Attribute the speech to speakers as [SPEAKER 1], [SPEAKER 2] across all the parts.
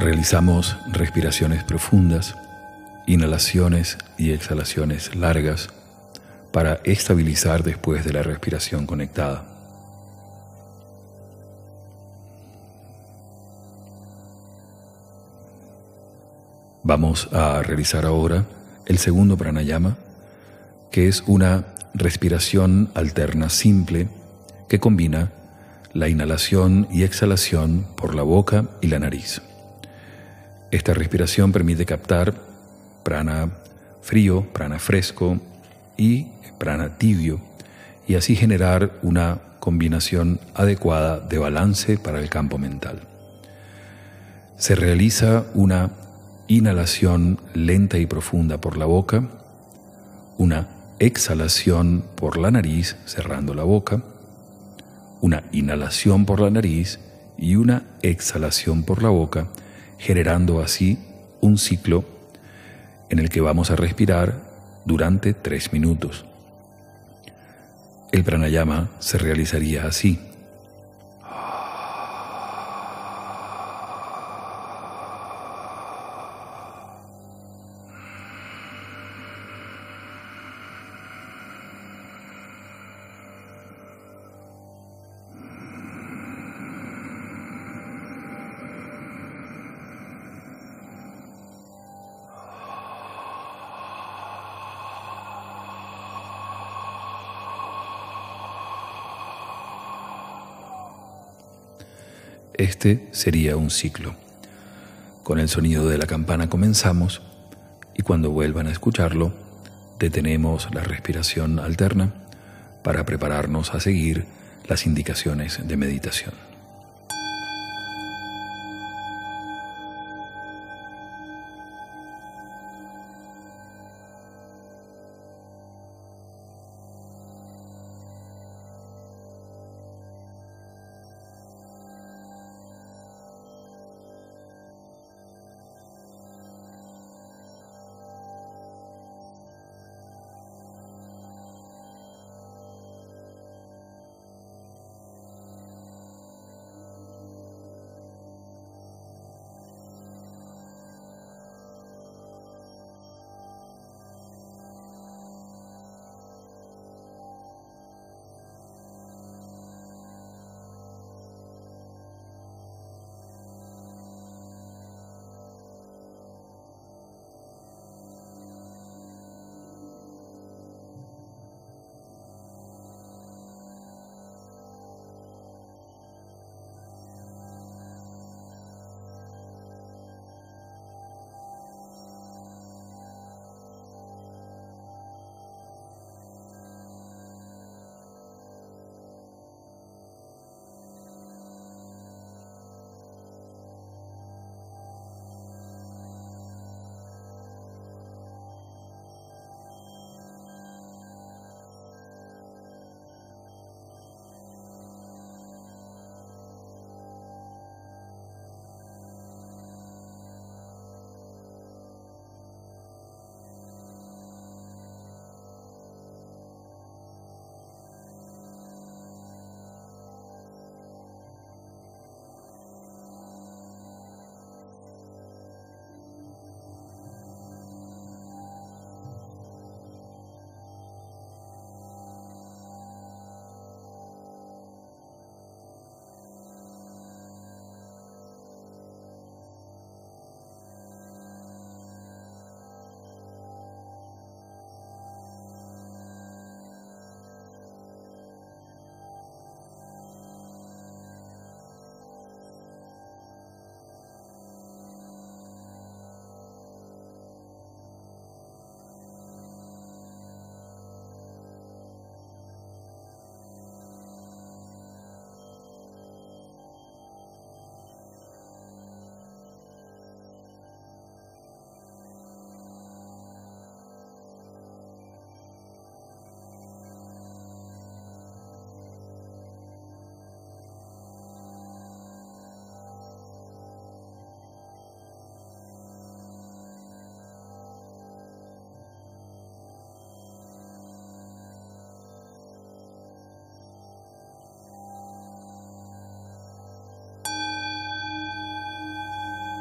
[SPEAKER 1] Realizamos respiraciones profundas, inhalaciones y exhalaciones largas para estabilizar después de la respiración conectada. Vamos a realizar ahora el segundo pranayama, que es una respiración alterna simple que combina la inhalación y exhalación por la boca y la nariz. Esta respiración permite captar prana frío, prana fresco y prana tibio y así generar una combinación adecuada de balance para el campo mental. Se realiza una inhalación lenta y profunda por la boca, una exhalación por la nariz cerrando la boca, una inhalación por la nariz y una exhalación por la boca, generando así un ciclo en el que vamos a respirar durante tres minutos. El pranayama se realizaría así. Este sería un ciclo. Con el sonido de la campana comenzamos y cuando vuelvan a escucharlo, detenemos la respiración alterna para prepararnos a seguir las indicaciones de meditación.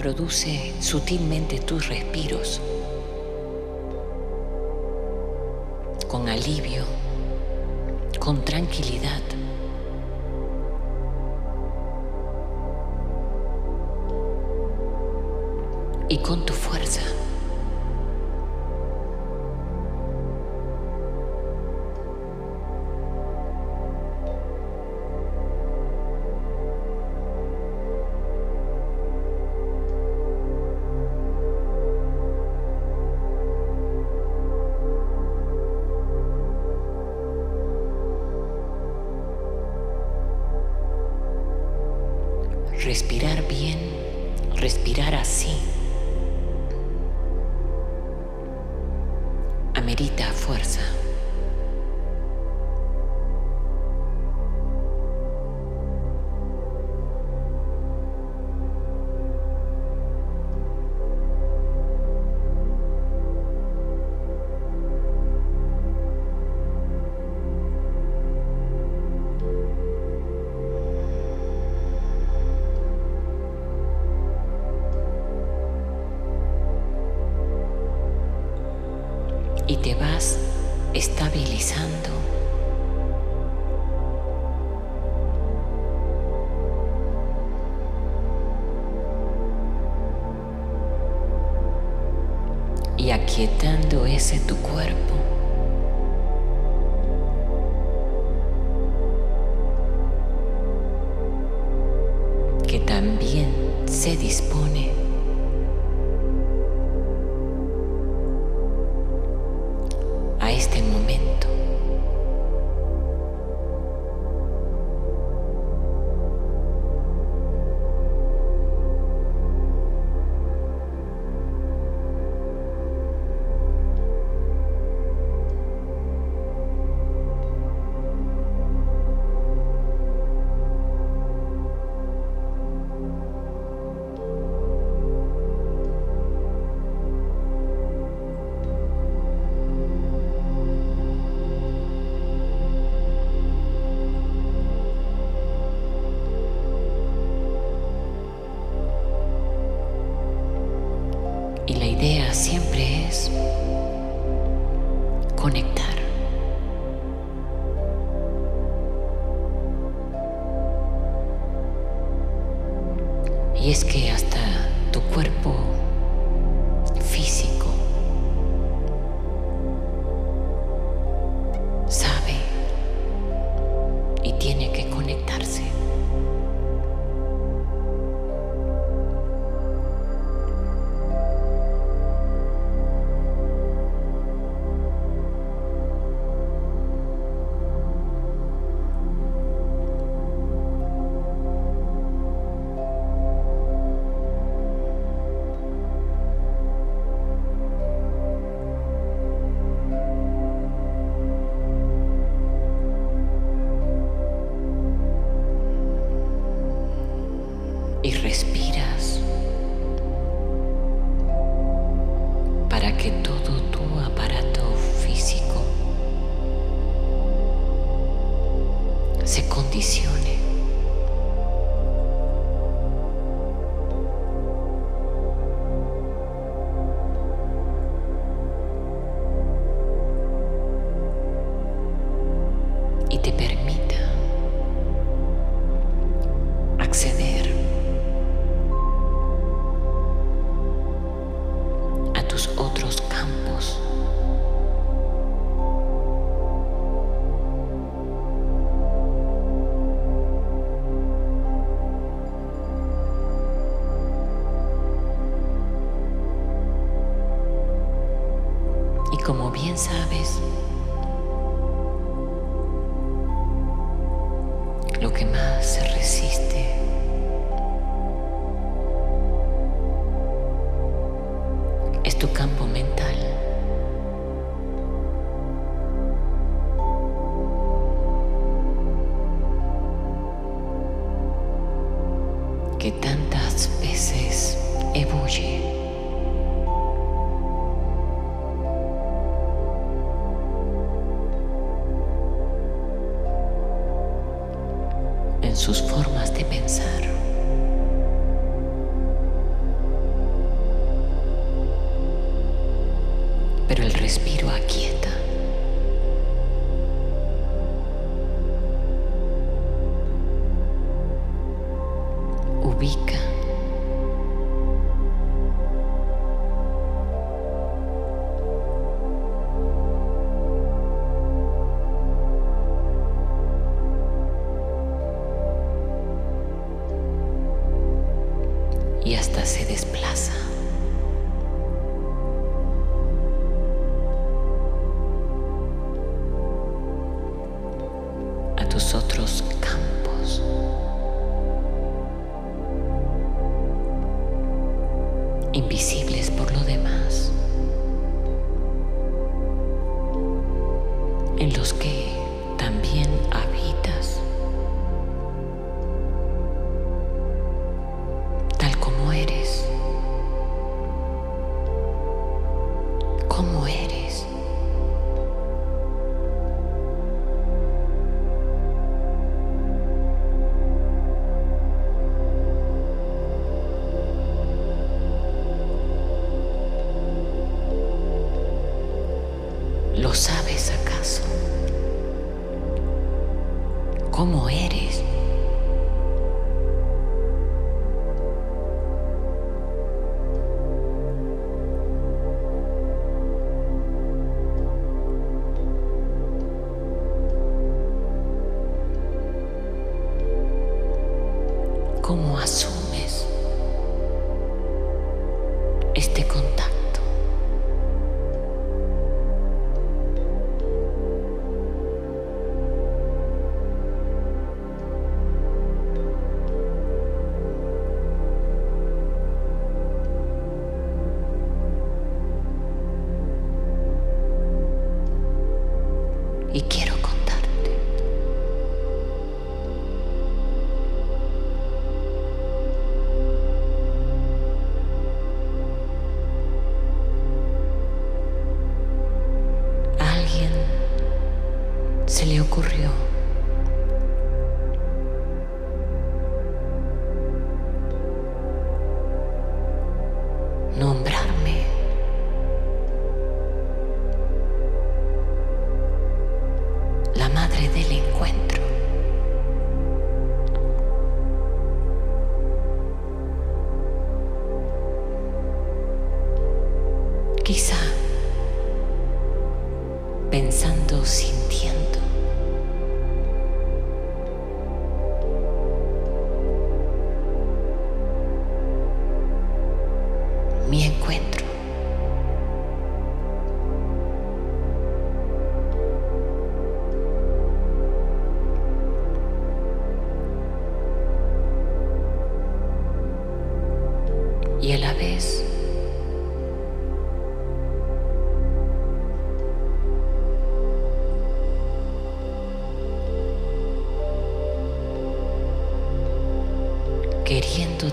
[SPEAKER 2] Produce sutilmente tus respiros con alivio, con tranquilidad. y con tu fuerza. Estabilizando. como bien sabes, lo que más se resiste como eres.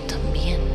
[SPEAKER 2] También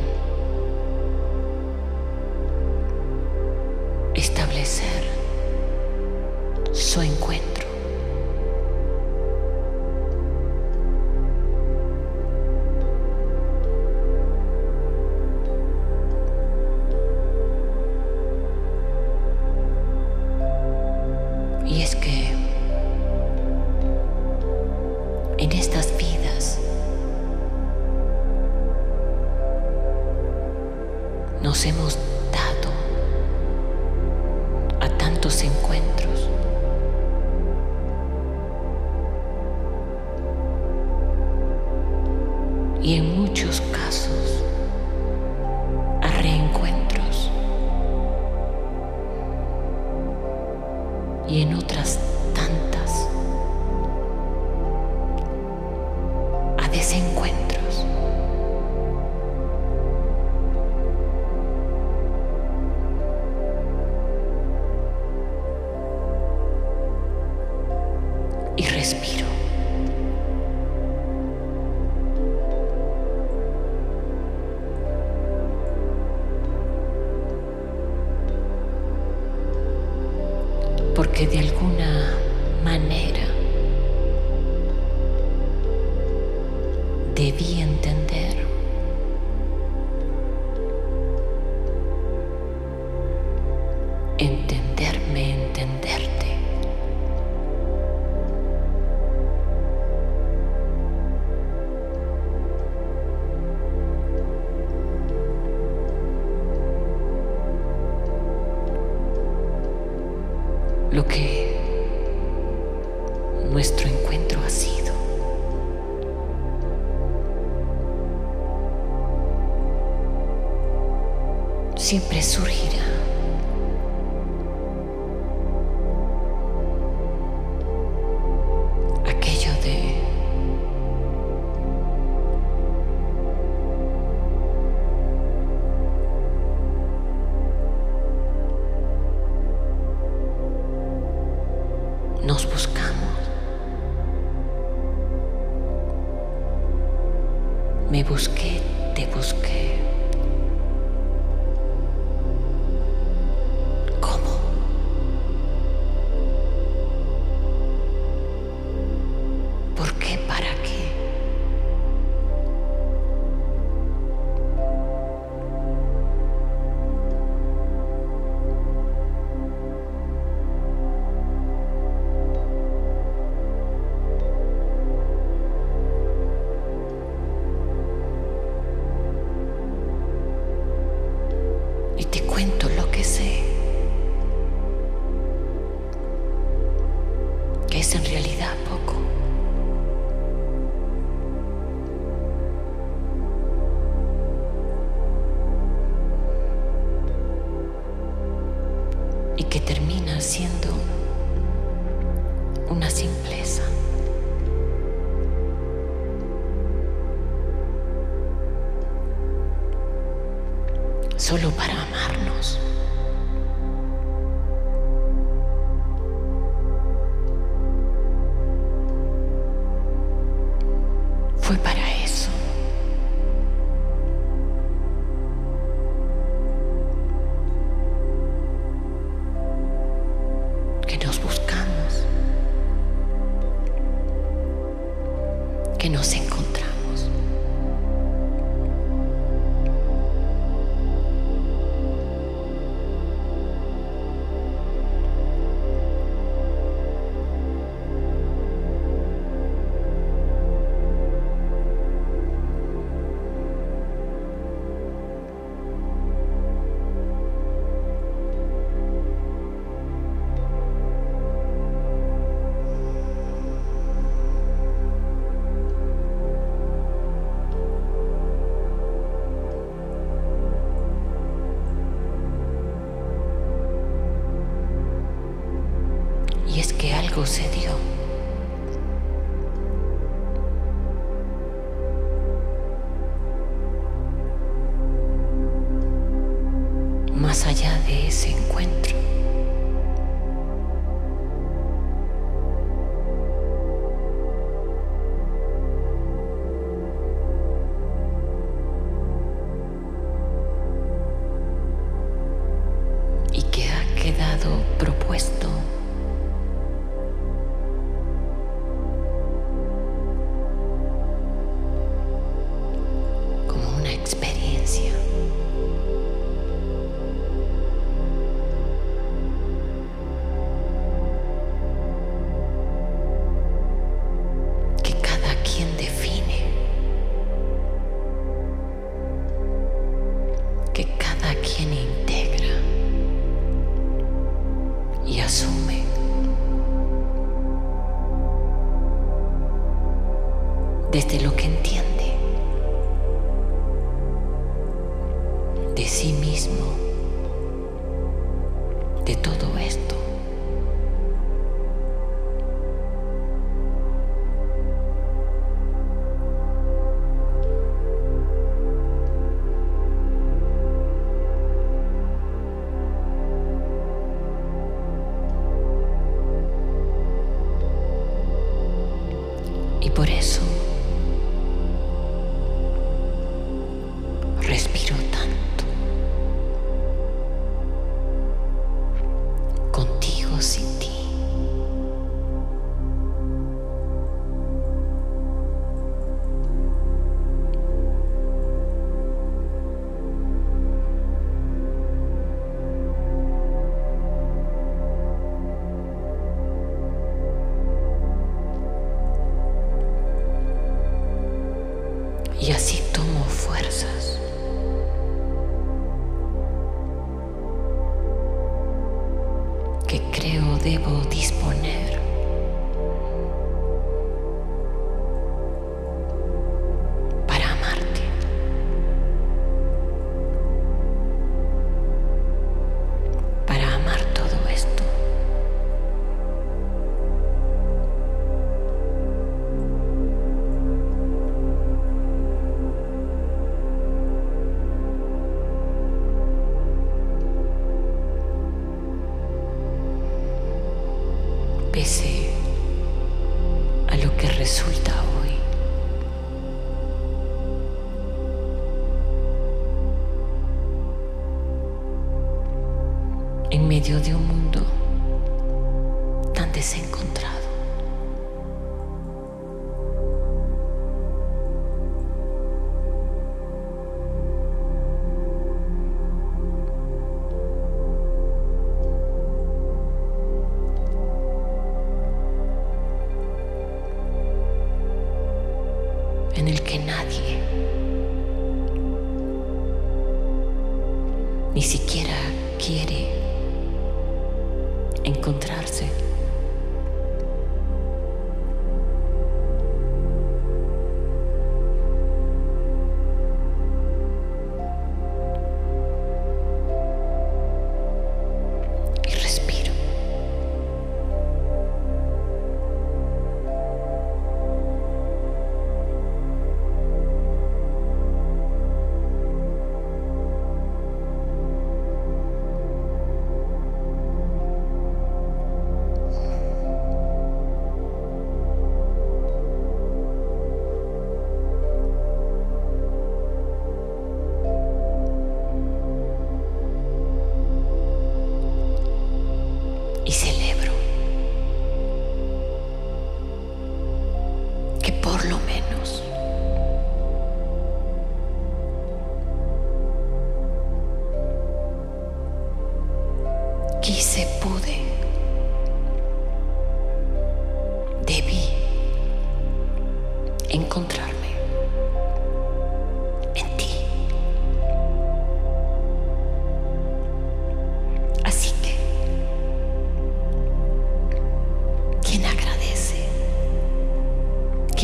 [SPEAKER 2] Siempre surgirá es en realidad poco.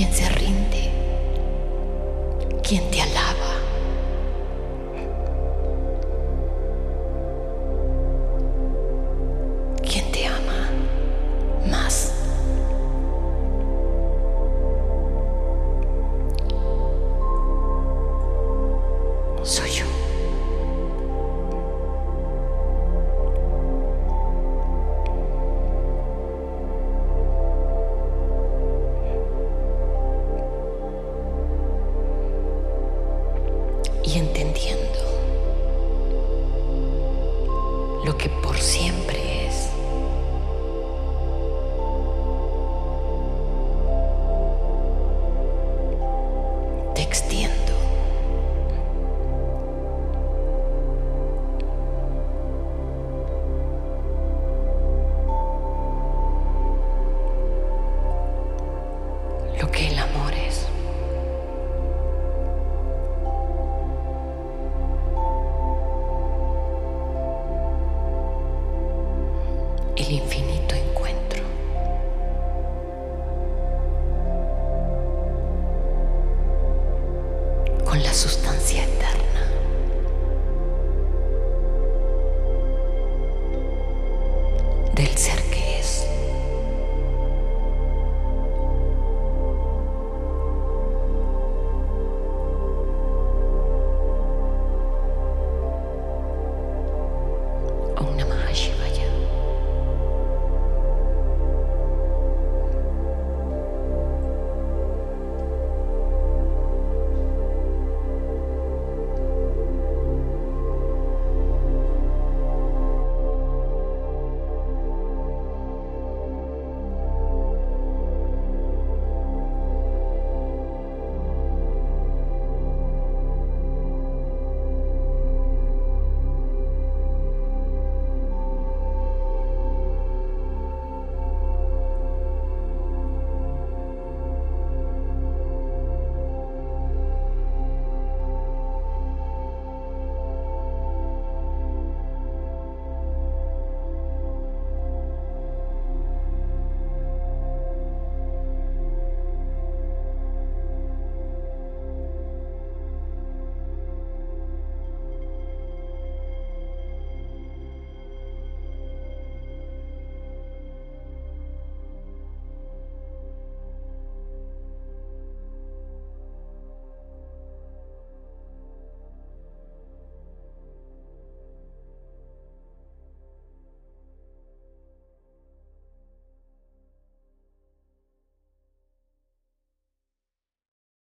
[SPEAKER 2] Quien